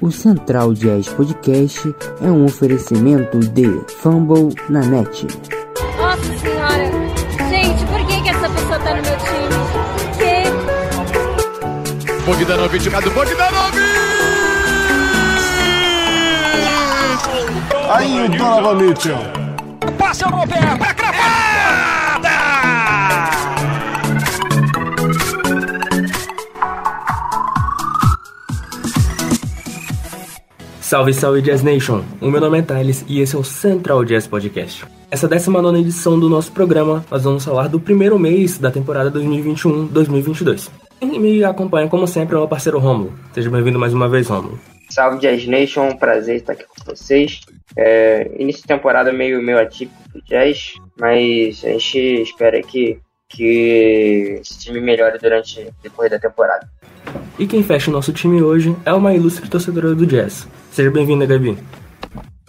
O Central Jazz Podcast é um oferecimento de Fumble na net. Nossa senhora! Gente, por que, que essa pessoa tá no meu time? Que? Bogdanovic, do Bogdanovic! Aí o Donovan Mitchell. Passa no pé, pra Salve, salve Jazz Nation! O meu nome é Thales e esse é o Central Jazz Podcast. Essa 19 edição do nosso programa, nós vamos falar do primeiro mês da temporada 2021-2022. Quem me acompanha, como sempre, é o meu parceiro Romulo. Seja bem-vindo mais uma vez, Romulo. Salve Jazz Nation, prazer estar aqui com vocês. É, início de temporada meio, meio atípico pro Jazz, mas a gente espera que, que esse time melhore durante depois da temporada. E quem fecha o nosso time hoje é uma ilustre torcedora do Jazz. Seja bem-vinda, Gabi.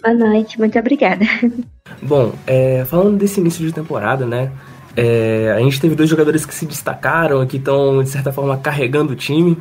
Boa noite, muito obrigada. Bom, é, falando desse início de temporada, né? É, a gente teve dois jogadores que se destacaram, que estão, de certa forma, carregando o time.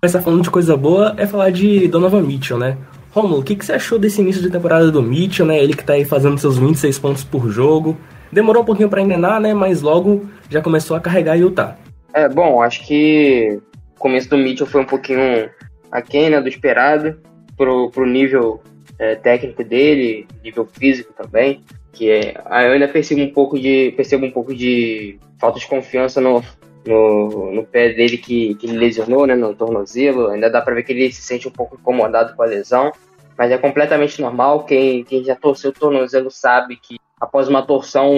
Começar falando de coisa boa é falar de Donovan Mitchell, né? Romulo, o que, que você achou desse início de temporada do Mitchell, né? Ele que tá aí fazendo seus 26 pontos por jogo. Demorou um pouquinho para engrenar, né? Mas logo já começou a carregar Utah. É, bom, acho que o começo do Mitchell foi um pouquinho aquém, né, do esperado, pro, pro nível é, técnico dele, nível físico também, que é, eu ainda percebo um pouco de, percebo um pouco de falta de confiança no, no, no pé dele que, que ele lesionou, né, no tornozelo, ainda dá para ver que ele se sente um pouco incomodado com a lesão, mas é completamente normal, quem, quem já torceu o tornozelo sabe que após uma torção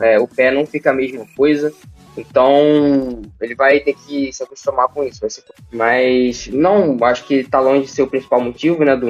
é, o pé não fica a mesma coisa, então, ele vai ter que se acostumar com isso. Ser... Mas não, acho que está longe de ser o principal motivo, né? Do,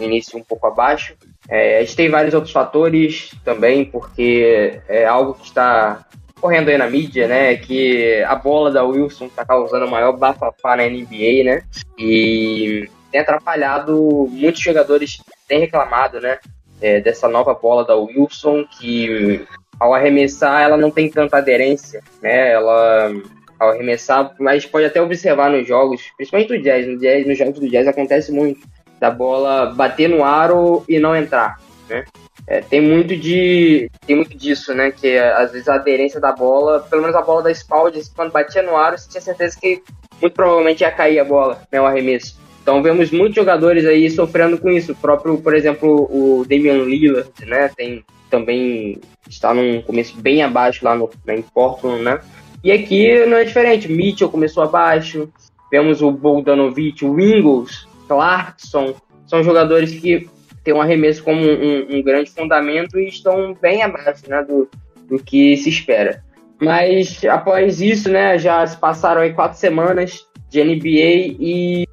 início um pouco abaixo. É, a gente tem vários outros fatores também, porque é algo que está correndo aí na mídia, né? Que a bola da Wilson está causando o maior bafafá na NBA, né? E tem atrapalhado muitos jogadores têm reclamado, né? É, dessa nova bola da Wilson que ao arremessar ela não tem tanta aderência, né? Ela ao arremessar, mas pode até observar nos jogos, principalmente no jazz, no jazz, nos jogos do jazz acontece muito da bola bater no aro e não entrar, né? É, tem muito de tem muito disso, né? Que às vezes a aderência da bola, pelo menos a bola da Spald, quando batia no aro, você tinha certeza que muito provavelmente ia cair a bola, né? O arremesso. Então vemos muitos jogadores aí sofrendo com isso. O próprio, por exemplo, o Damian Lillard, né? Tem também está num começo bem abaixo lá no, em Portland, né? E aqui não é diferente. Mitchell começou abaixo. Vemos o Bogdanovic, o Ingles, Clarkson. São jogadores que têm um arremesso como um, um, grande fundamento e estão bem abaixo né, do, do que se espera. Mas após isso, né, já se passaram aí quatro semanas de NBA e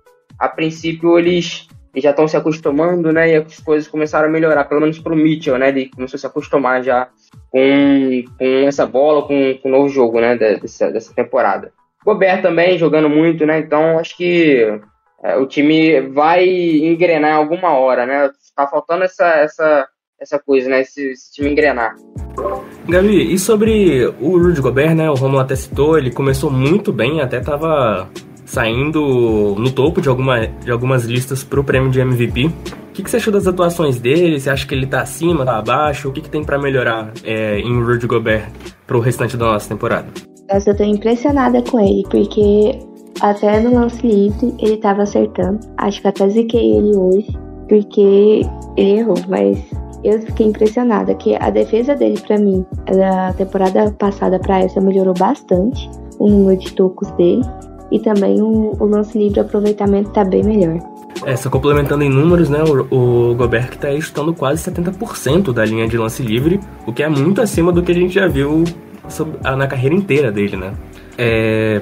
a princípio eles já estão se acostumando, né? E as coisas começaram a melhorar, pelo menos pro Mitchell, né? Ele começou a se acostumar já com, com essa bola, com, com o novo jogo, né? Dessa, dessa temporada. Gobert também jogando muito, né? Então acho que é, o time vai engrenar alguma hora, né? Tá faltando essa, essa, essa coisa, né? Esse, esse time engrenar. Gabi, e sobre o Rudy Gobert, né? O Romulo até citou, ele começou muito bem, até tava saindo no topo de, alguma, de algumas listas pro prêmio de MVP. O que, que você achou das atuações dele? Você acha que ele tá acima, tá abaixo? O que, que tem para melhorar é, em Rudy Gobert pro restante da nossa temporada? Nossa, eu tô impressionada com ele, porque até no lance livre ele tava acertando. Acho que até ziquei ele hoje, porque ele errou, mas eu fiquei impressionada que a defesa dele para mim, da temporada passada para essa melhorou bastante o número de tocos dele e também o, o lance livre aproveitamento está bem melhor. É, só complementando em números, né, o, o Gobert está chutando quase 70% da linha de lance livre, o que é muito acima do que a gente já viu sobre, na carreira inteira dele, né. É...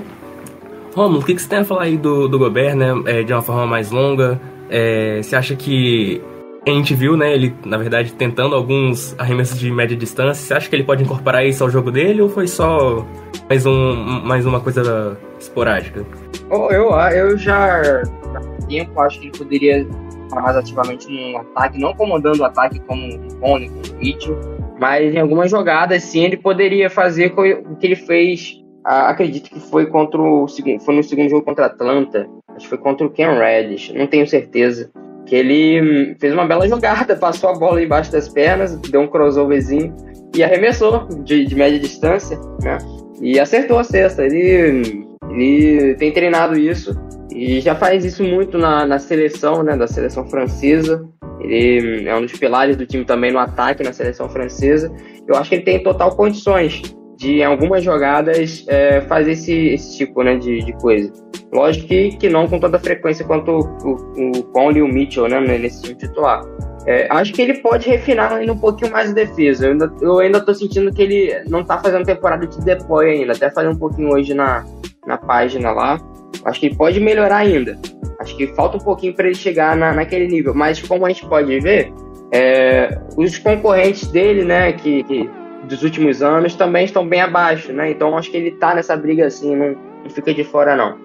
Romulo, o que, que você tem a falar aí do, do Gobert, né, é, de uma forma mais longa? É, você acha que a gente viu, né, ele, na verdade, tentando alguns arremessos de média distância. Você acha que ele pode incorporar isso ao jogo dele ou foi só mais, um, mais uma coisa esporádica? Eu, eu já há tempo acho que ele poderia estar mais ativamente no ataque, não comandando o ataque como o Cone, como o Mitchell, mas em algumas jogadas, sim, ele poderia fazer o que ele fez acredito que foi contra o segundo, foi no segundo jogo contra a Atlanta, acho que foi contra o Ken Reddish, não tenho certeza. Que ele hum, fez uma bela jogada, passou a bola embaixo das pernas, deu um crossoverzinho e arremessou de, de média distância, né? E acertou a cesta. Ele, ele tem treinado isso e já faz isso muito na, na seleção, né? Da seleção francesa. Ele hum, é um dos pilares do time também no ataque na seleção francesa. Eu acho que ele tem total condições de, em algumas jogadas, é, fazer esse, esse tipo né, de, de coisa. Lógico que, que não com tanta frequência quanto o, o, o Conley e o Mitchell né, nesse time titular. É, acho que ele pode refinar ainda um pouquinho mais a defesa. Eu ainda, eu ainda tô sentindo que ele não tá fazendo temporada de deploy ainda. Até fazer um pouquinho hoje na, na página lá. Acho que ele pode melhorar ainda. Acho que falta um pouquinho para ele chegar na, naquele nível. Mas como a gente pode ver, é, os concorrentes dele, né, que, que, dos últimos anos, também estão bem abaixo, né? Então acho que ele tá nessa briga assim, não, não fica de fora não.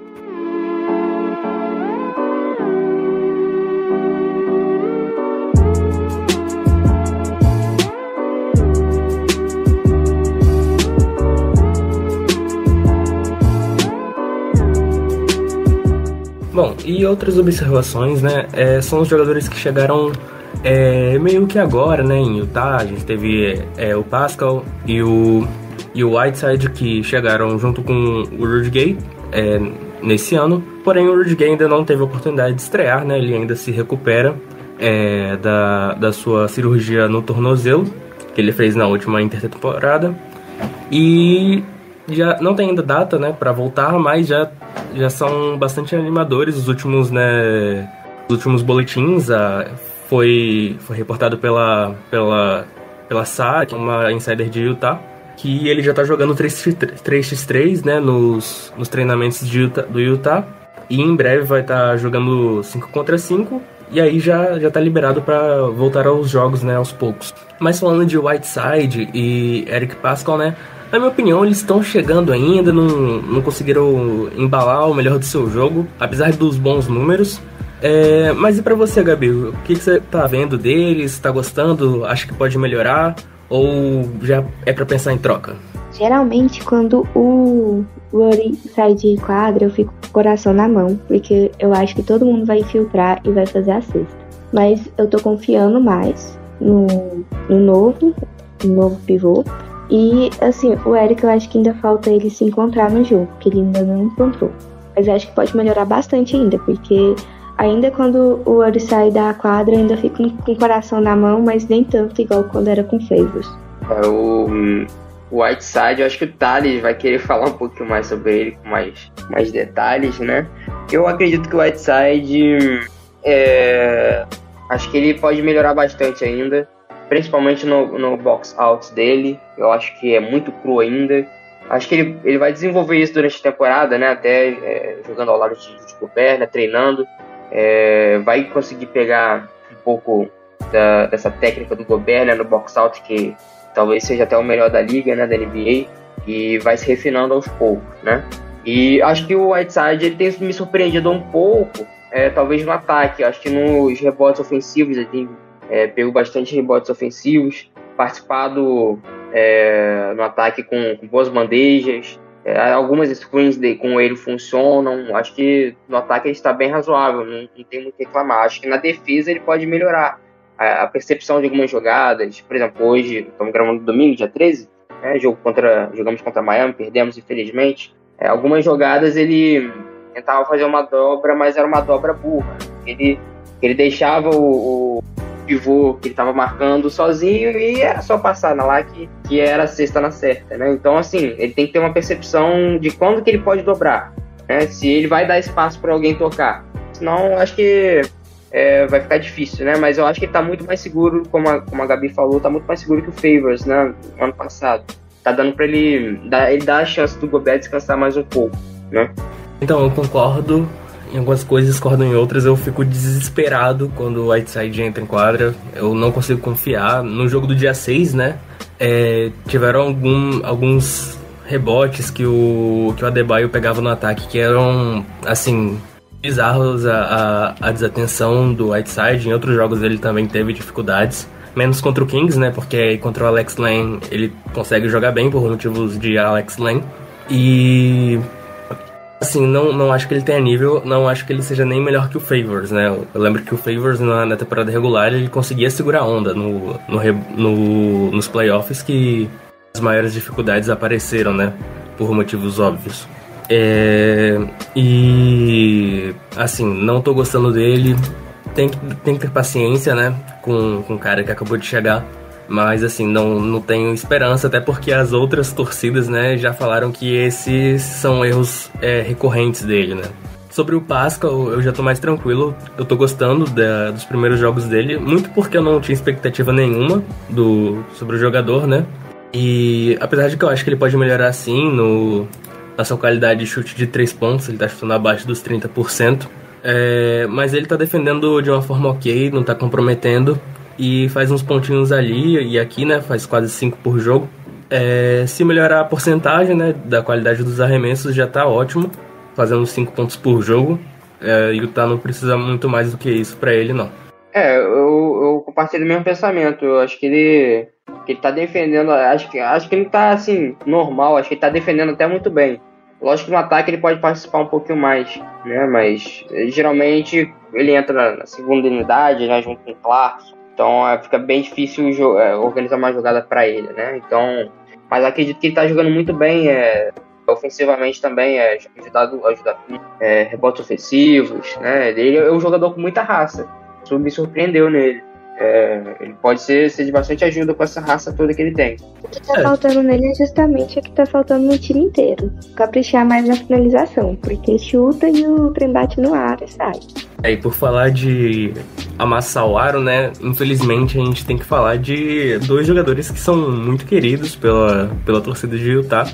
Bom, e outras observações, né? É, são os jogadores que chegaram é, meio que agora, né? Em Utah, a gente teve é, o Pascal e o, e o Whiteside que chegaram junto com o Rudy Gay é, nesse ano. Porém, o Rudy Gay ainda não teve a oportunidade de estrear, né? Ele ainda se recupera é, da, da sua cirurgia no tornozelo, que ele fez na última intertemporada. E já não tem ainda data, né, para voltar, mas já já são bastante animadores os últimos, né, os últimos boletins. A, foi foi reportado pela pela pela SA, que é uma insider de Utah, que ele já tá jogando 3x3, né, nos, nos treinamentos de Utah, do Utah. E em breve vai estar tá jogando 5 contra 5 e aí já, já tá liberado para voltar aos jogos, né, aos poucos. Mas falando de Whiteside e Eric Pascal, né, na minha opinião, eles estão chegando ainda, não, não conseguiram embalar o melhor do seu jogo, apesar dos bons números. É, mas e para você, Gabi? O que, que, você tá vendo deles? Tá gostando? Acha que pode melhorar? Ou já é para pensar em troca? Geralmente, quando o Rory sai de quadra, eu fico com o coração na mão, porque eu acho que todo mundo vai infiltrar e vai fazer a cesta. Mas eu tô confiando mais no, no novo, no novo pivô, e, assim, o Eric, eu acho que ainda falta ele se encontrar no jogo, que ele ainda não encontrou. Mas eu acho que pode melhorar bastante ainda, porque ainda quando o Ori sai da quadra, ainda fico com o coração na mão, mas nem tanto igual quando era com Favors. É, o, Whiteside, eu acho que o Thales vai querer falar um pouquinho mais sobre ele, com mais, mais detalhes, né? Eu acredito que o Whiteside, é, acho que ele pode melhorar bastante ainda principalmente no, no box out dele. Eu acho que é muito cru ainda. Acho que ele, ele vai desenvolver isso durante a temporada, né? Até é, jogando ao lado de, Gobert, né? treinando. É, vai conseguir pegar um pouco da, dessa técnica do Gobert né? no box out, que talvez seja até o melhor da liga, né? Da NBA. E vai se refinando aos poucos, né? E acho que o Whiteside ele tem me surpreendido um pouco, é, talvez no ataque. Acho que nos rebotes ofensivos ele tem é, pegou bastante rebotes ofensivos, participado é, no ataque com, com boas bandejas, é, algumas screens de, com ele funcionam. Acho que no ataque ele está bem razoável, não, não tem muito que reclamar. Acho que na defesa ele pode melhorar a, a percepção de algumas jogadas. Por exemplo, hoje, estamos gravando domingo, dia 13, né, jogo contra, jogamos contra Miami, perdemos infelizmente. É, algumas jogadas ele tentava fazer uma dobra, mas era uma dobra burra. Ele, ele deixava o, o pivô que ele estava marcando sozinho e era só passar na lá que, que era a sexta na certa, né? Então, assim, ele tem que ter uma percepção de quando que ele pode dobrar, né? Se ele vai dar espaço para alguém tocar. Senão, acho que é, vai ficar difícil, né? Mas eu acho que ele tá muito mais seguro, como a, como a Gabi falou, tá muito mais seguro que o Favors, né? No ano passado. Tá dando para ele ele dar a chance do Gobert descansar mais um pouco, né? Então, eu concordo em algumas coisas, discordo em outras. Eu fico desesperado quando o Whiteside entra em quadra. Eu não consigo confiar. No jogo do dia 6, né? É, tiveram algum, alguns rebotes que o, que o Adebayo pegava no ataque que eram, assim, bizarros a, a, a desatenção do Whiteside. Em outros jogos ele também teve dificuldades. Menos contra o Kings, né? Porque contra o Alex Lane ele consegue jogar bem por motivos de Alex Lane. E Assim, não, não acho que ele tenha nível, não acho que ele seja nem melhor que o Favors, né? Eu lembro que o Favors na, na temporada regular ele conseguia segurar a onda no, no, no, nos playoffs que as maiores dificuldades apareceram, né? Por motivos óbvios. É, e assim, não tô gostando dele. Tem, tem que ter paciência, né? Com, com o cara que acabou de chegar. Mas assim, não, não tenho esperança, até porque as outras torcidas, né, já falaram que esses são erros é, recorrentes dele, né? Sobre o Pascal, eu já tô mais tranquilo. Eu tô gostando da, dos primeiros jogos dele, muito porque eu não tinha expectativa nenhuma do, sobre o jogador, né? E apesar de que eu acho que ele pode melhorar sim no, na sua qualidade de chute de 3 pontos, ele tá chutando abaixo dos 30%. É, mas ele tá defendendo de uma forma ok, não tá comprometendo e faz uns pontinhos ali e aqui, né? Faz quase 5 por jogo. É, se melhorar a porcentagem né, da qualidade dos arremessos já tá ótimo, fazendo 5 pontos por jogo. É, Utah não precisa muito mais do que isso para ele, não. É, eu, eu compartilho o mesmo pensamento. Eu acho que ele, que ele tá defendendo. Acho que, acho que ele tá assim, normal. Acho que ele tá defendendo até muito bem. Lógico que no ataque ele pode participar um pouquinho mais, né? Mas geralmente ele entra na segunda unidade, né? Junto com o Clark. Então é, fica bem difícil é, organizar uma jogada para ele, né? Então, mas acredito que ele está jogando muito bem, é, ofensivamente também, é, ajudado, ajuda é, rebotes ofensivos, né? Ele é um jogador com muita raça. Isso me surpreendeu nele. É, ele pode ser, ser de bastante ajuda com essa raça toda que ele tem. O que tá é. faltando nele é justamente o que tá faltando no time inteiro. Caprichar mais na finalização, porque chuta e o trem bate no ar e sai. É, e por falar de amassar o aro, né? Infelizmente a gente tem que falar de dois jogadores que são muito queridos pela, pela torcida de Utah.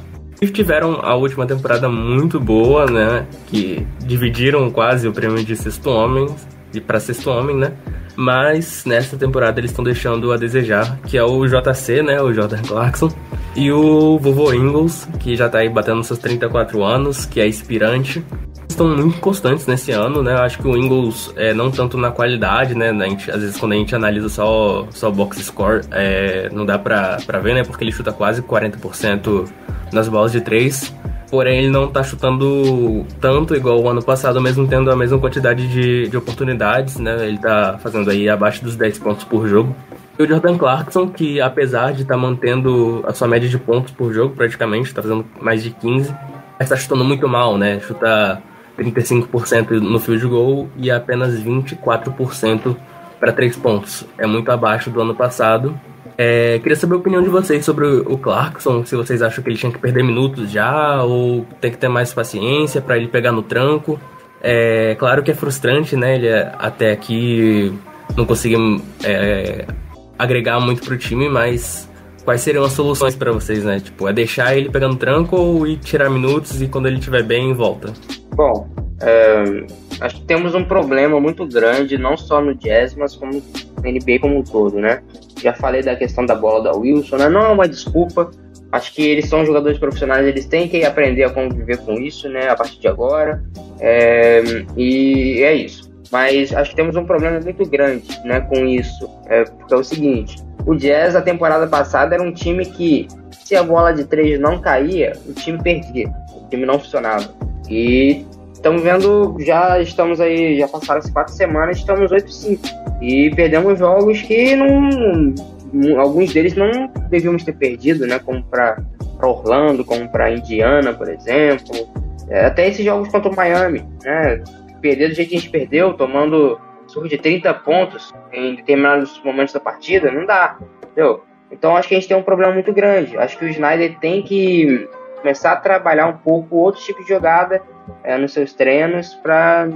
E tiveram a última temporada muito boa, né? Que dividiram quase o prêmio de sexto homem, de para sexto homem, né? mas nessa temporada eles estão deixando a desejar, que é o JC, né, o Jordan Clarkson, e o Vovô Ingles, que já tá aí batendo seus 34 anos, que é inspirante. Estão muito constantes nesse ano, né? Acho que o Ingles, é, não tanto na qualidade, né? Gente, às vezes quando a gente analisa só, só box score, é, não dá pra, pra ver, né? Porque ele chuta quase 40% nas bolas de 3 porém ele não tá chutando tanto igual o ano passado, mesmo tendo a mesma quantidade de, de oportunidades, né? Ele tá fazendo aí abaixo dos 10 pontos por jogo. E o Jordan Clarkson, que apesar de estar tá mantendo a sua média de pontos por jogo, praticamente, tá fazendo mais de 15, mas tá chutando muito mal, né? Chuta 35% no field goal e apenas 24% para 3 pontos. É muito abaixo do ano passado. É, queria saber a opinião de vocês sobre o Clarkson, se vocês acham que ele tinha que perder minutos já, ou tem que ter mais paciência para ele pegar no tranco. É claro que é frustrante, né? Ele até aqui não conseguiu é, agregar muito pro time, mas quais seriam as soluções para vocês, né? Tipo, é deixar ele pegar no tranco ou ir tirar minutos e quando ele estiver bem, volta? Bom, é, acho que temos um problema muito grande, não só no Jazz, mas como no NBA como um todo, né? Já falei da questão da bola da Wilson, né? Não é uma desculpa. Acho que eles são jogadores profissionais, eles têm que aprender a conviver com isso, né? A partir de agora. É, e é isso. Mas acho que temos um problema muito grande, né? Com isso. É, porque é o seguinte: o Jazz, a temporada passada, era um time que, se a bola de três não caía, o time perdia. O time não funcionava. E estamos vendo, já estamos aí, já passaram as quatro semanas, estamos 8-5. E perdemos jogos que não. Alguns deles não devíamos ter perdido, né? Como para Orlando, como para Indiana, por exemplo. É, até esses jogos contra o Miami, né? Perder do jeito que a gente perdeu, tomando surra de 30 pontos em determinados momentos da partida, não dá, entendeu? Então acho que a gente tem um problema muito grande. Acho que o Snyder tem que começar a trabalhar um pouco outros tipos de jogada é, nos seus treinos para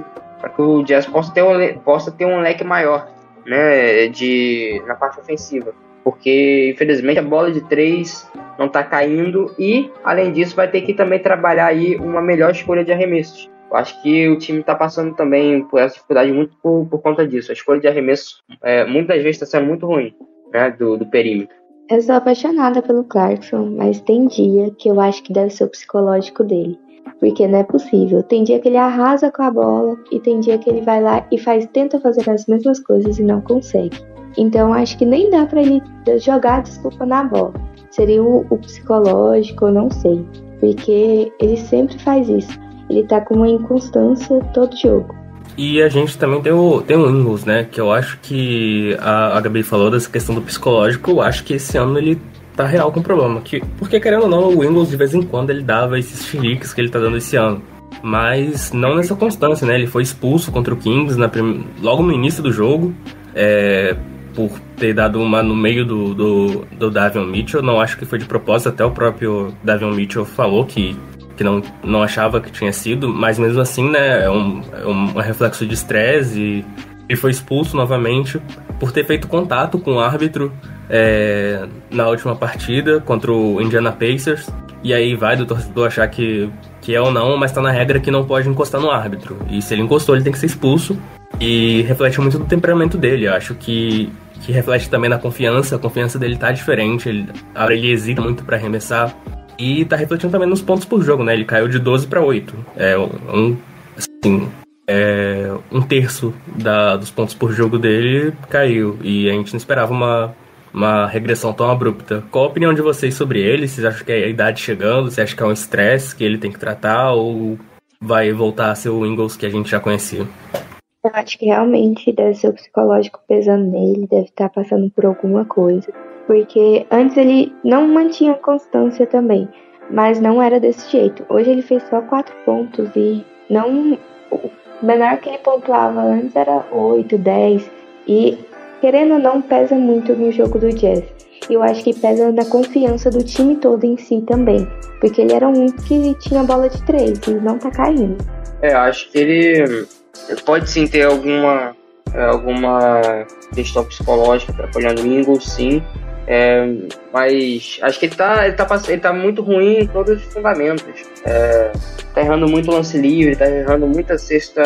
que o Jazz possa ter, um, possa ter um leque maior né, de, na parte ofensiva. Porque, infelizmente, a bola de três não está caindo e, além disso, vai ter que também trabalhar aí uma melhor escolha de arremessos. Eu acho que o time está passando também por essa dificuldade muito por, por conta disso. A escolha de arremesso é, muitas vezes está sendo muito ruim né, do, do perímetro. Eu sou apaixonada pelo Clarkson, mas tem dia que eu acho que deve ser o psicológico dele. Porque não é possível. Tem dia que ele arrasa com a bola e tem dia que ele vai lá e faz tenta fazer as mesmas coisas e não consegue. Então acho que nem dá para ele jogar desculpa na bola. Seria o, o psicológico, eu não sei. Porque ele sempre faz isso. ele tá com uma inconstância todo jogo. E a gente também tem o, tem o Ingles, né? Que eu acho que a, a Gabi falou dessa questão do psicológico. Eu acho que esse ano ele tá real com problema. Que, porque, querendo ou não, o Ingles de vez em quando ele dava esses chiliques que ele tá dando esse ano. Mas não nessa constância, né? Ele foi expulso contra o Kings na prim... logo no início do jogo. É, por ter dado uma no meio do, do, do Davion Mitchell. Não acho que foi de propósito, até o próprio Davion Mitchell falou que que não, não achava que tinha sido, mas mesmo assim, né, é um, é um reflexo de estresse e, e foi expulso novamente por ter feito contato com o árbitro é, na última partida contra o Indiana Pacers. E aí vai do torcedor achar que, que é ou não, mas tá na regra que não pode encostar no árbitro. E se ele encostou, ele tem que ser expulso. E reflete muito do temperamento dele. Eu acho que, que reflete também na confiança. A confiança dele tá diferente. Ele, ele hesita muito para arremessar. E tá refletindo também nos pontos por jogo, né? Ele caiu de 12 para 8. É um, assim, é, um terço da, dos pontos por jogo dele caiu. E a gente não esperava uma, uma regressão tão abrupta. Qual a opinião de vocês sobre ele? Vocês acham que é a idade chegando? Você acha que é um estresse que ele tem que tratar? Ou vai voltar a ser o Ingles que a gente já conhecia? Eu acho que realmente deve ser o psicológico pesando nele, deve estar passando por alguma coisa porque antes ele não mantinha constância também, mas não era desse jeito. Hoje ele fez só quatro pontos e não o menor que ele pontuava antes era 8, 10 e querendo ou não pesa muito no jogo do Jazz. Eu acho que pesa na confiança do time todo em si também, porque ele era um que tinha bola de três e não tá caindo. É, acho que ele pode sim ter alguma alguma questão psicológica atrapalhando o Ingles, sim. É, mas acho que ele tá, ele, tá, ele tá muito ruim em todos os fundamentos. É, tá errando muito lance livre, tá errando muita cesta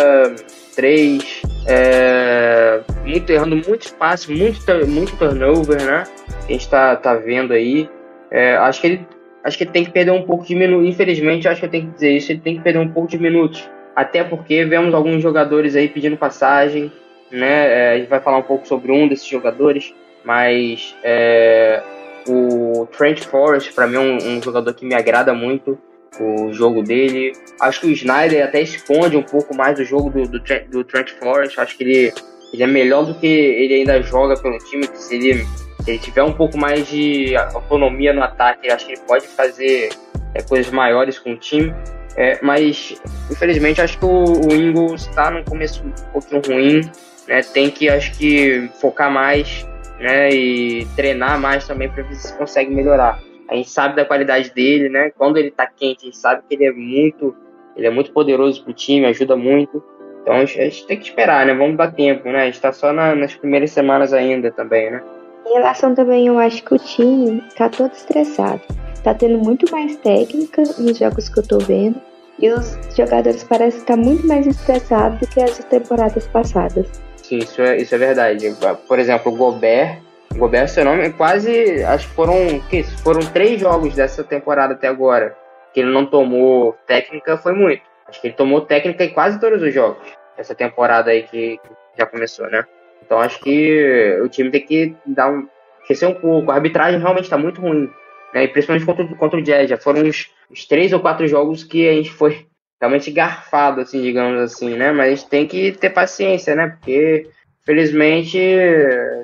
3, é, muito, errando muito espaço, muito, muito turnover, né? A gente tá, tá vendo aí. É, acho que ele acho que ele tem que perder um pouco de minutos. Infelizmente, acho que eu tenho que dizer isso, ele tem que perder um pouco de minutos. Até porque vemos alguns jogadores aí pedindo passagem, né? É, a gente vai falar um pouco sobre um desses jogadores mas é, o Trent Forrest, para mim, é um, um, jogador que me agrada muito o jogo dele. Acho que o Snyder até esconde um pouco mais o jogo do, do, do Trent Forrest. Acho que ele, ele é melhor do que ele ainda joga pelo time. Se ele, se ele tiver um pouco mais de autonomia no ataque, acho que ele pode fazer é, coisas maiores com o time. É, mas, infelizmente, acho que o, o Ingles está no começo um pouquinho ruim. Né? Tem que, acho que, focar mais né? E treinar mais também para ver se consegue melhorar. A gente sabe da qualidade dele, né? Quando ele tá quente, a gente sabe que ele é muito, ele é muito poderoso pro time, ajuda muito. Então a gente tem que esperar, né? Vamos dar tempo, né? A gente tá só na, nas primeiras semanas ainda também, né? Em relação também, eu acho que o time tá todo estressado. Tá tendo muito mais técnica nos jogos que eu tô vendo. E os jogadores parecem estar muito mais estressados do que as temporadas passadas. Sim, isso é, isso é verdade. Por exemplo, o Gobert. O Gobert, seu nome, quase. Acho que foram. Que, foram três jogos dessa temporada até agora. Que ele não tomou técnica, foi muito. Acho que ele tomou técnica em quase todos os jogos. Essa temporada aí que, que já começou, né? Então acho que o time tem que dar um. esquecer um pouco. A arbitragem realmente está muito ruim. Né? E principalmente contra, contra o Jazz. Já foram uns, uns três ou quatro jogos que a gente foi realmente garfado, assim, digamos assim, né? Mas a gente tem que ter paciência, né? Porque, felizmente,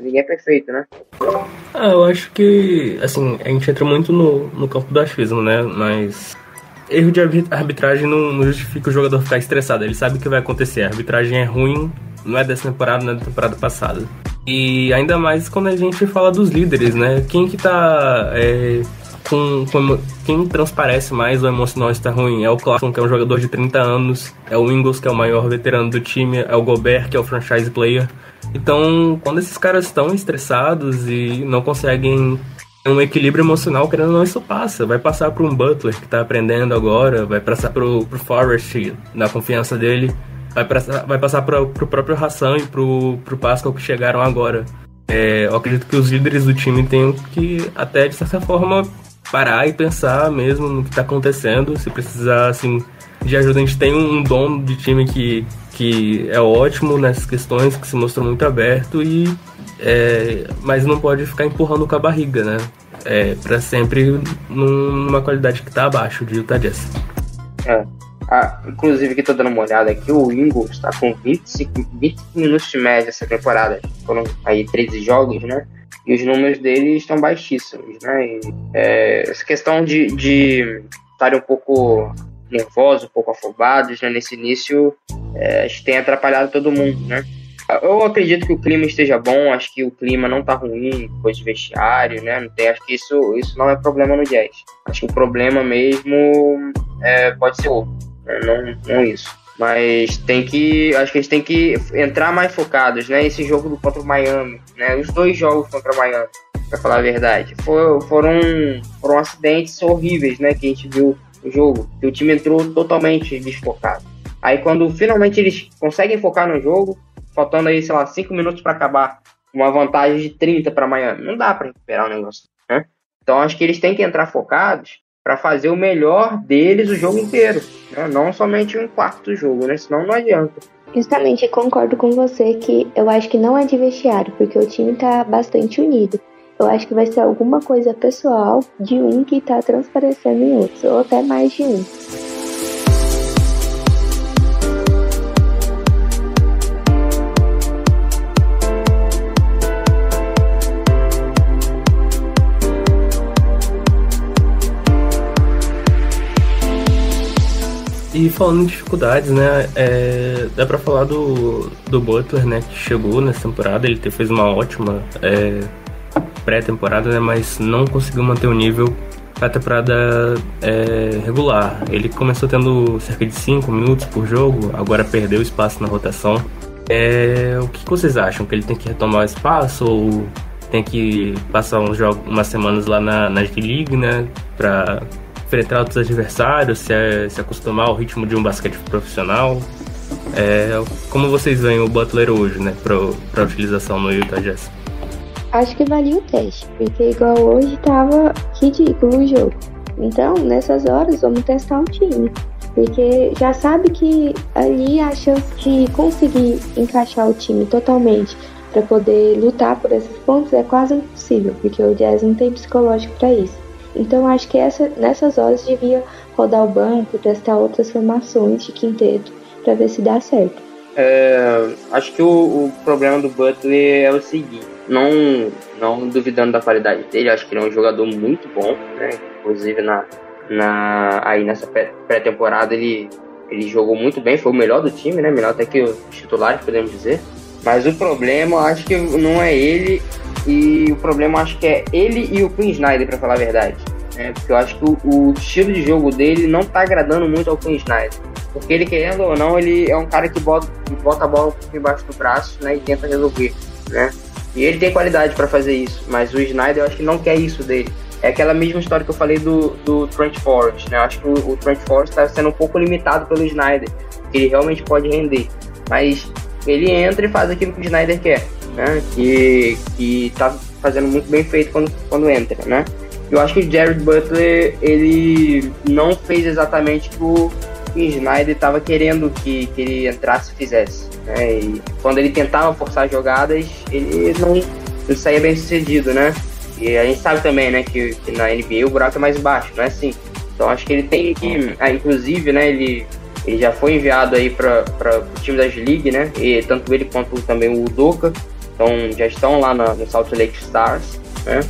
ninguém é perfeito, né? Ah, eu acho que, assim, a gente entra muito no, no campo do achismo, né? Mas erro de arbitragem não, não, justifica o jogador ficar estressado. Ele sabe o que vai acontecer. A arbitragem é ruim, não é dessa temporada, não é da temporada passada. E ainda mais quando a gente fala dos líderes, né? Quem que tá é, com, com, quem transparece mais o emocional está ruim. É o Clarkson, que é um jogador de 30 anos, é o Ingles, que é o maior veterano do time, é o Gobert, que é o franchise player. Então, quando esses caras estão estressados e não conseguem um equilíbrio emocional, querendo ou não, isso passa. Vai passar para um Butler, que está aprendendo agora, vai passar para o Forrest, na confiança dele, vai passar, vai passar para o próprio Hassan e para o Pascal, que chegaram agora. É, eu acredito que os líderes do time têm que, até de certa forma, parar e pensar mesmo no que está acontecendo. Se precisar, assim, de ajuda, a gente tem um dom de time que, que é ótimo nessas questões, que se mostrou muito aberto e é, mas não pode ficar empurrando com a barriga, né? É, para sempre numa qualidade que está abaixo de Utah Jazz. É. Ah, inclusive, que tô dando uma olhada aqui, o Ingles está com 25, 25 minutos de média essa temporada. Foram aí 13 jogos, né? E os números dele estão baixíssimos, né? E, é, essa questão de, de estarem um pouco nervosos, um pouco afobados, né? Nesse início, é, acho que tem atrapalhado todo mundo, né? Eu acredito que o clima esteja bom, acho que o clima não tá ruim, depois de vestiário, né? Não tem, acho que isso, isso não é problema no Jazz. Acho que o problema mesmo é, pode ser outro, né? não, não isso. Mas tem que. Acho que eles têm que entrar mais focados, né? Esse jogo contra o Miami, né? Os dois jogos contra o Miami, pra falar a verdade. For, foram, foram acidentes horríveis, né? Que a gente viu no jogo. Que o time entrou totalmente desfocado. Aí quando finalmente eles conseguem focar no jogo, faltando aí, sei lá, 5 minutos para acabar, uma vantagem de 30 para Miami. Não dá para recuperar o negócio, né? Então acho que eles têm que entrar focados para fazer o melhor deles o jogo inteiro, né? não somente um quarto do jogo, né? Senão não adianta. Justamente, concordo com você que eu acho que não é de vestiário, porque o time tá bastante unido. Eu acho que vai ser alguma coisa pessoal de um que tá transparecendo em outros, ou até mais de um. E falando em dificuldades, né, é, dá pra falar do, do Butler, né, que chegou nessa temporada, ele fez uma ótima é, pré-temporada, né, mas não conseguiu manter o nível a temporada é, regular. Ele começou tendo cerca de 5 minutos por jogo, agora perdeu espaço na rotação. É, o que vocês acham? Que ele tem que retomar o espaço ou tem que passar uns jogos, umas semanas lá na, na G-League, né, pra enfrentar outros adversários, se, é, se acostumar ao ritmo de um basquete profissional. É, como vocês veem o Butler hoje, né, para utilização no Utah Jazz? Acho que valia o teste, porque igual hoje tava ridículo o jogo. Então, nessas horas, vamos testar um time. Porque já sabe que ali a chance de conseguir encaixar o time totalmente para poder lutar por esses pontos é quase impossível, porque o Jazz não tem psicológico para isso. Então acho que essa, nessas horas devia rodar o banco, testar outras formações de quinteto para ver se dá certo. É, acho que o, o, problema do Butler é o seguinte, não, não duvidando da qualidade dele, acho que ele é um jogador muito bom, né? Inclusive na, na, aí nessa pré-temporada ele, ele jogou muito bem, foi o melhor do time, né? Melhor até que os titulares, podemos dizer. Mas o problema, acho que não é ele, e o problema acho que é ele e o Queen Snyder, para falar a verdade. Né? Porque eu acho que o, o, estilo de jogo dele não tá agradando muito ao Queen Snyder. Porque ele, querendo ou não, ele é um cara que bota, bota a bola embaixo do braço né? e tenta resolver. Né? E ele tem qualidade para fazer isso, mas o Snyder eu acho que não quer isso dele. É aquela mesma história que eu falei do, do Trent Forrest, né? Eu acho que o, o Trent Forrest está sendo um pouco limitado pelo Snyder, que ele realmente pode render. Mas ele entra e faz aquilo que o Snyder quer né? Que, que tá fazendo muito bem feito quando, quando entra, né? Eu acho que Jared Butler, ele não fez exatamente o que Snyder estava querendo que, que ele entrasse e fizesse. Né? E quando ele tentava forçar jogadas, ele não, não saía bem sucedido, né? E a gente sabe também, né, que, que na NBA o buraco é mais baixo, não é assim? Então acho que ele tem que, ah, inclusive, né, ele, ele já foi enviado aí para o time da G-League, né? E tanto ele quanto também o Udoka então já estão lá na, no Salt Lake Stars, né?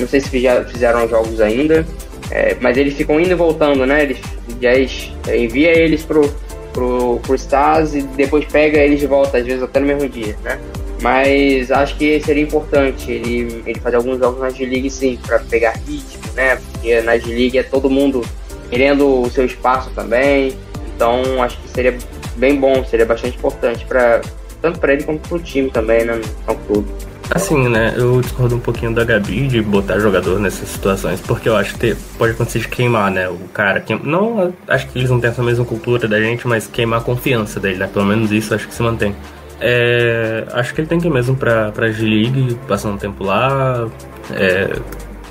Não sei se já fizeram jogos ainda, é, mas eles ficam indo e voltando, né? Eles já é, envia eles pro, pro, pro Stars e depois pega eles de volta, às vezes até no mesmo dia, né? Mas acho que seria importante ele, ele fazer alguns jogos na G-League sim, para pegar ritmo, né? Porque na G-League é todo mundo querendo o seu espaço também. Então acho que seria bem bom, seria bastante importante para tanto para ele quanto pro time também, né? Ao todo. Assim, né? Eu discordo um pouquinho da Gabi de botar jogador nessas situações, porque eu acho que pode acontecer de queimar, né? O cara. Que, não, acho que eles não têm essa mesma cultura da gente, mas queimar a confiança dele, né? Pelo menos isso acho que se mantém. É, acho que ele tem que ir mesmo pra, pra G-League, passar um tempo lá. É,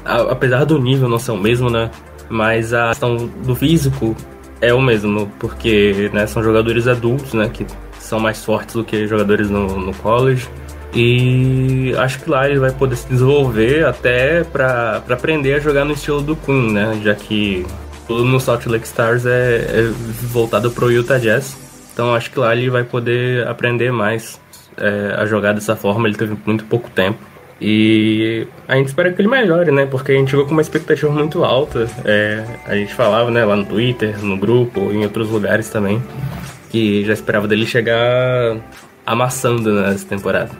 a, apesar do nível não ser o mesmo, né? Mas a questão do físico é o mesmo, porque né, são jogadores adultos, né? Que são mais fortes do que jogadores no, no college. E acho que lá ele vai poder se desenvolver até para aprender a jogar no estilo do Queen, né? Já que tudo no Salt Lake Stars é, é voltado pro Utah Jazz. Então acho que lá ele vai poder aprender mais é, a jogar dessa forma. Ele teve muito pouco tempo. E a gente espera que ele melhore, né? Porque a gente jogou com uma expectativa muito alta. É, a gente falava, né, lá no Twitter, no grupo, em outros lugares também, que já esperava dele chegar amassando nessa temporada.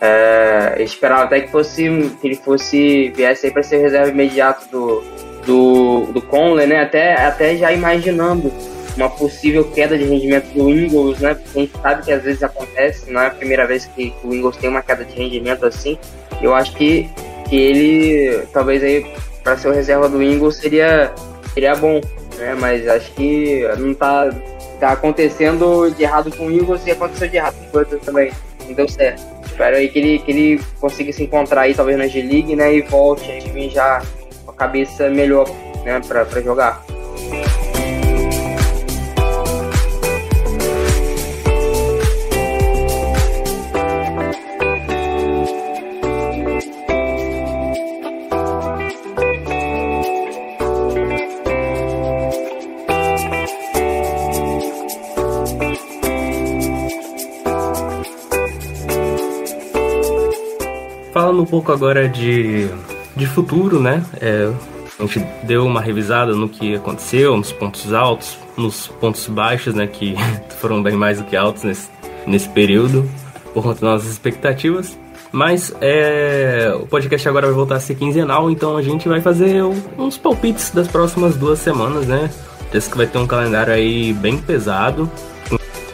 É, esperava até que fosse que ele fosse viesse aí para ser reserva imediato do do, do Conley, né? Até até já imaginando uma possível queda de rendimento do Ingles, né? Porque a gente sabe que às vezes acontece, não é a primeira vez que o Ingles tem uma queda de rendimento assim. Eu acho que, que ele, talvez aí, para ser o reserva do Ingles seria, seria bom, né? Mas acho que não tá, tá acontecendo de errado com o Ingles e aconteceu de errado com o Butler também. Não deu certo. Espero aí que ele, que ele consiga se encontrar aí, talvez na G-League, né? E volte aí já com a cabeça melhor, né? Pra, pra jogar. Um pouco agora de, de futuro, né? É, a gente deu uma revisada no que aconteceu, nos pontos altos, nos pontos baixos, né? Que foram bem mais do que altos nesse, nesse período, por conta das nossas expectativas. Mas é, o podcast agora vai voltar a ser quinzenal, então a gente vai fazer uns palpites das próximas duas semanas, né? Esse que vai ter um calendário aí bem pesado,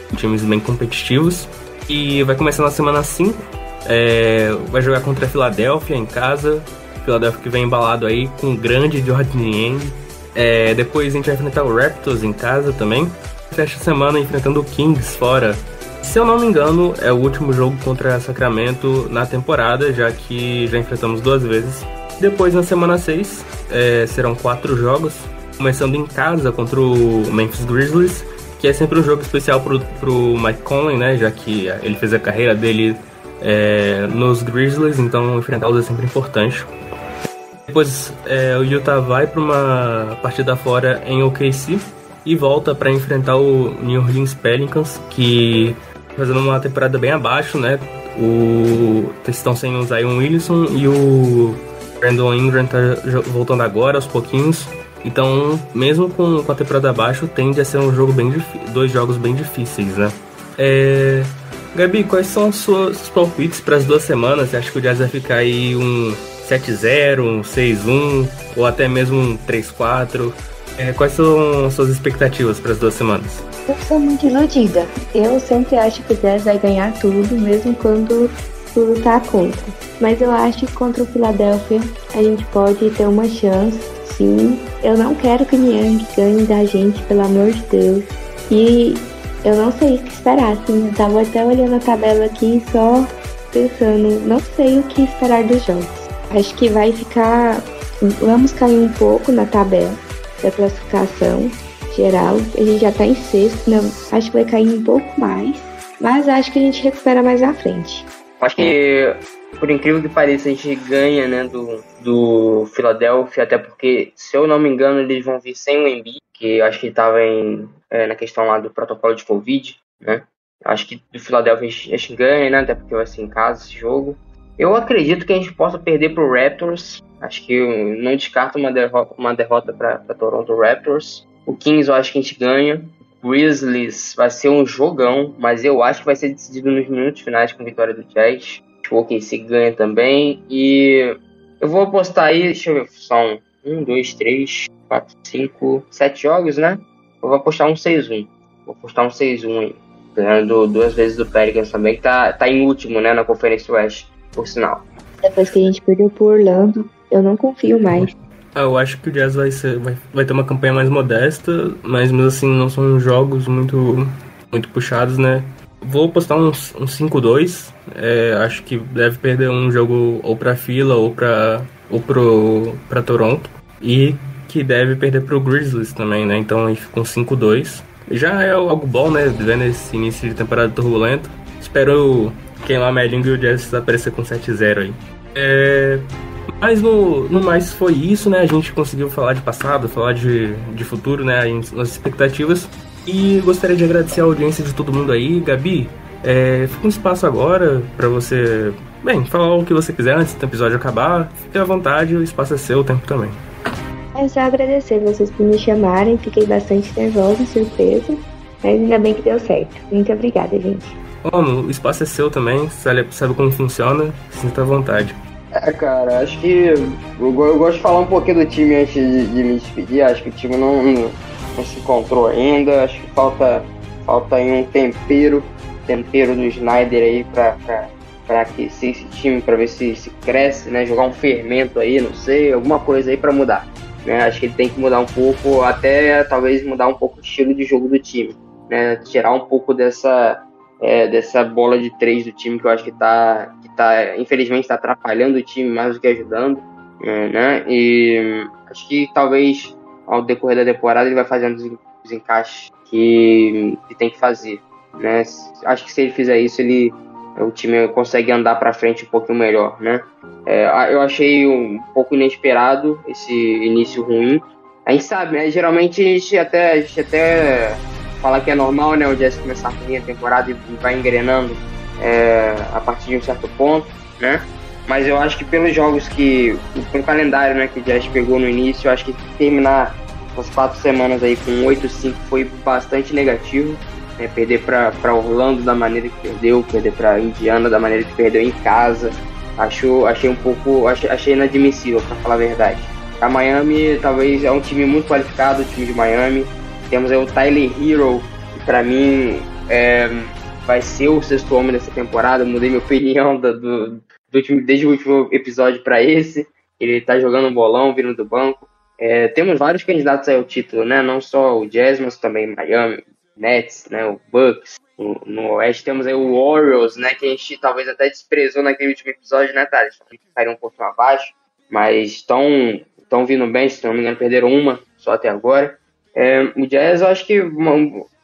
com times bem competitivos. E vai começar na semana 5, é, vai jogar contra a Filadélfia em casa. Filadélfia que vem embalado aí com o grande Jordan Yang. É, depois a gente vai enfrentar o Raptors em casa também. Fecha a semana enfrentando o Kings fora. Se eu não me engano, é o último jogo contra Sacramento na temporada, já que já enfrentamos duas vezes. Depois, na semana 6, é, serão quatro jogos, começando em casa contra o Memphis Grizzlies, que é sempre um jogo especial pro, pro Mike Conley, né? Já que ele fez a carreira dele é, nos Grizzlies, então enfrentá-los é sempre importante. Depois é, o Utah vai para uma partida fora em OKC e volta para enfrentar o New Orleans Pelicans, que fazendo uma temporada bem abaixo, né? O estão sem o Zion Williamson e o Brandon Ingram tá voltando agora aos pouquinhos. Então, mesmo com, com a temporada abaixo, tende a ser um jogo bem dois jogos bem difíceis, né? É, Gabi, quais são os seus palpites para as duas semanas? Você acha que o Jazz vai ficar aí um 7-0, um 6-1 ou até mesmo um 3-4? É, quais são as suas expectativas para as duas semanas? Eu sou muito iludida. Eu sempre acho que o Jazz vai ganhar tudo, mesmo quando tudo tá contra. Mas eu acho que contra o Philadelphia a gente pode ter uma chance, sim. Eu não quero que o Niang ganhe da gente, pelo amor de Deus. E eu não sei o que esperar, assim, tava até olhando a tabela aqui só pensando, não sei o que esperar dos jogos. Acho que vai ficar. Vamos cair um pouco na tabela da classificação geral. A gente já tá em sexto, não, acho que vai cair um pouco mais. Mas acho que a gente recupera mais à frente. Acho que, por incrível que pareça, a gente ganha, né, do, do Philadelphia, até porque, se eu não me engano, eles vão vir sem o Embiid, que acho que estava em é, na questão lá do protocolo de Covid, né? Acho que do Philadelphia a gente ganha, né? Até porque vai ser em casa esse jogo. Eu acredito que a gente possa perder pro Raptors. Acho que eu não descarto uma derrota, uma derrota para Toronto Raptors. O Kings eu acho que a gente ganha. Grizzlies vai ser um jogão, mas eu acho que vai ser decidido nos minutos finais com vitória do Jazz. O OKC ganha também. E eu vou apostar aí, deixa eu ver, são um, dois, três, quatro, cinco, sete jogos, né? Eu vou apostar um 6-1. Vou apostar um 6-1 aí. Ganhando duas vezes do Pelicans também, que tá, tá em último, né, na Conferência Oeste, por sinal. Depois que a gente perdeu por Orlando, eu não confio mais. Ah, eu acho que o Jazz vai, ser, vai, vai ter uma campanha mais modesta, mas mesmo assim não são jogos muito, muito puxados, né? Vou apostar um, um 5-2. É, acho que deve perder um jogo ou pra fila ou pra, ou pro, pra Toronto. E que deve perder pro Grizzlies também, né? Então aí fica um 5-2. Já é algo bom, né? Vendo esse início de temporada turbulento. Espero quem lá língua e o Jazz aparecer com 7-0 aí. É... Mas no, no mais foi isso, né? A gente conseguiu falar de passado, falar de, de futuro, né? As expectativas. E gostaria de agradecer a audiência de todo mundo aí. Gabi, é, fica um espaço agora para você, bem, falar o que você quiser antes do episódio acabar. Fique à vontade, o espaço é seu, o tempo também. É só agradecer vocês por me chamarem. Fiquei bastante nervosa, surpresa. Mas ainda bem que deu certo. Muito obrigada, gente. Mano, o espaço é seu também. Sabe, sabe como funciona? Sinta à vontade. É, cara, acho que eu, eu, gosto de falar um pouquinho do time antes de, de me despedir. Acho que o time não, não, não, se encontrou ainda. Acho que falta, falta aí um tempero, tempero do Snyder aí pra, pra, pra aquecer esse time, pra ver se, se cresce, né? Jogar um fermento aí, não sei, alguma coisa aí pra mudar. Né? Acho que ele tem que mudar um pouco, até talvez mudar um pouco o estilo de jogo do time. Né? Tirar um pouco dessa, é, dessa bola de três do time que eu acho que tá, que tá infelizmente está atrapalhando o time mais do que ajudando, é, né? E acho que talvez ao decorrer da temporada ele vai fazendo os encaixes que, que tem que fazer, né? Acho que se ele fizer isso ele o time consegue andar para frente um pouquinho melhor, né? É, eu achei um pouco inesperado esse início ruim. A gente sabe, né? Geralmente a gente até, a gente até fala que é normal, né? O Jazz começar a temporada e vai engrenando é, a partir de um certo ponto, né? Mas eu acho que pelos jogos que. pelo calendário né, que o Jazz pegou no início, eu acho que terminar as quatro semanas aí com 8-5 foi bastante negativo. Né, perder para Orlando da maneira que perdeu, perder para Indiana da maneira que perdeu em casa. Acho, achei um pouco. Achei, achei inadmissível, para falar a verdade. A Miami talvez é um time muito qualificado, o time de Miami temos aí o Tyler Hero, que pra mim é, vai ser o sexto homem dessa temporada. Mudei minha opinião do, do, do último, desde o último episódio para esse. Ele tá jogando um bolão, vindo do banco. É, temos vários candidatos ao título, né? Não só o Jazz, mas também Miami, Nets, né? O Bucks. No, no Oeste temos aí o Orioles, né? Que a gente talvez até desprezou naquele último episódio, né, Thales? Caiu um pouquinho abaixo, mas estão vindo bem, se não me engano, perderam uma só até agora. É, o Jazz, eu acho que,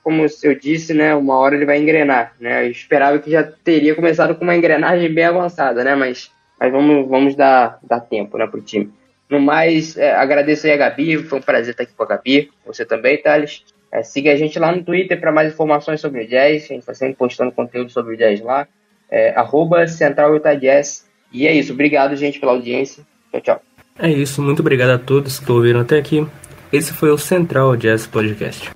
como eu disse, né, uma hora ele vai engrenar, né? Eu esperava que já teria começado com uma engrenagem bem avançada, né? Mas, mas vamos, vamos dar, dar tempo, né, pro time. No mais, é, agradeço aí a Gabi, foi um prazer estar aqui com a Gabi, você também, Thales. É, siga a gente lá no Twitter para mais informações sobre o Jazz, a gente está sempre postando conteúdo sobre o Jazz lá, é, arroba Central Jazz. E é isso, obrigado, gente, pela audiência. Tchau, tchau. É isso, muito obrigado a todos que ouviram até aqui. Esse foi o Central Jazz Podcast.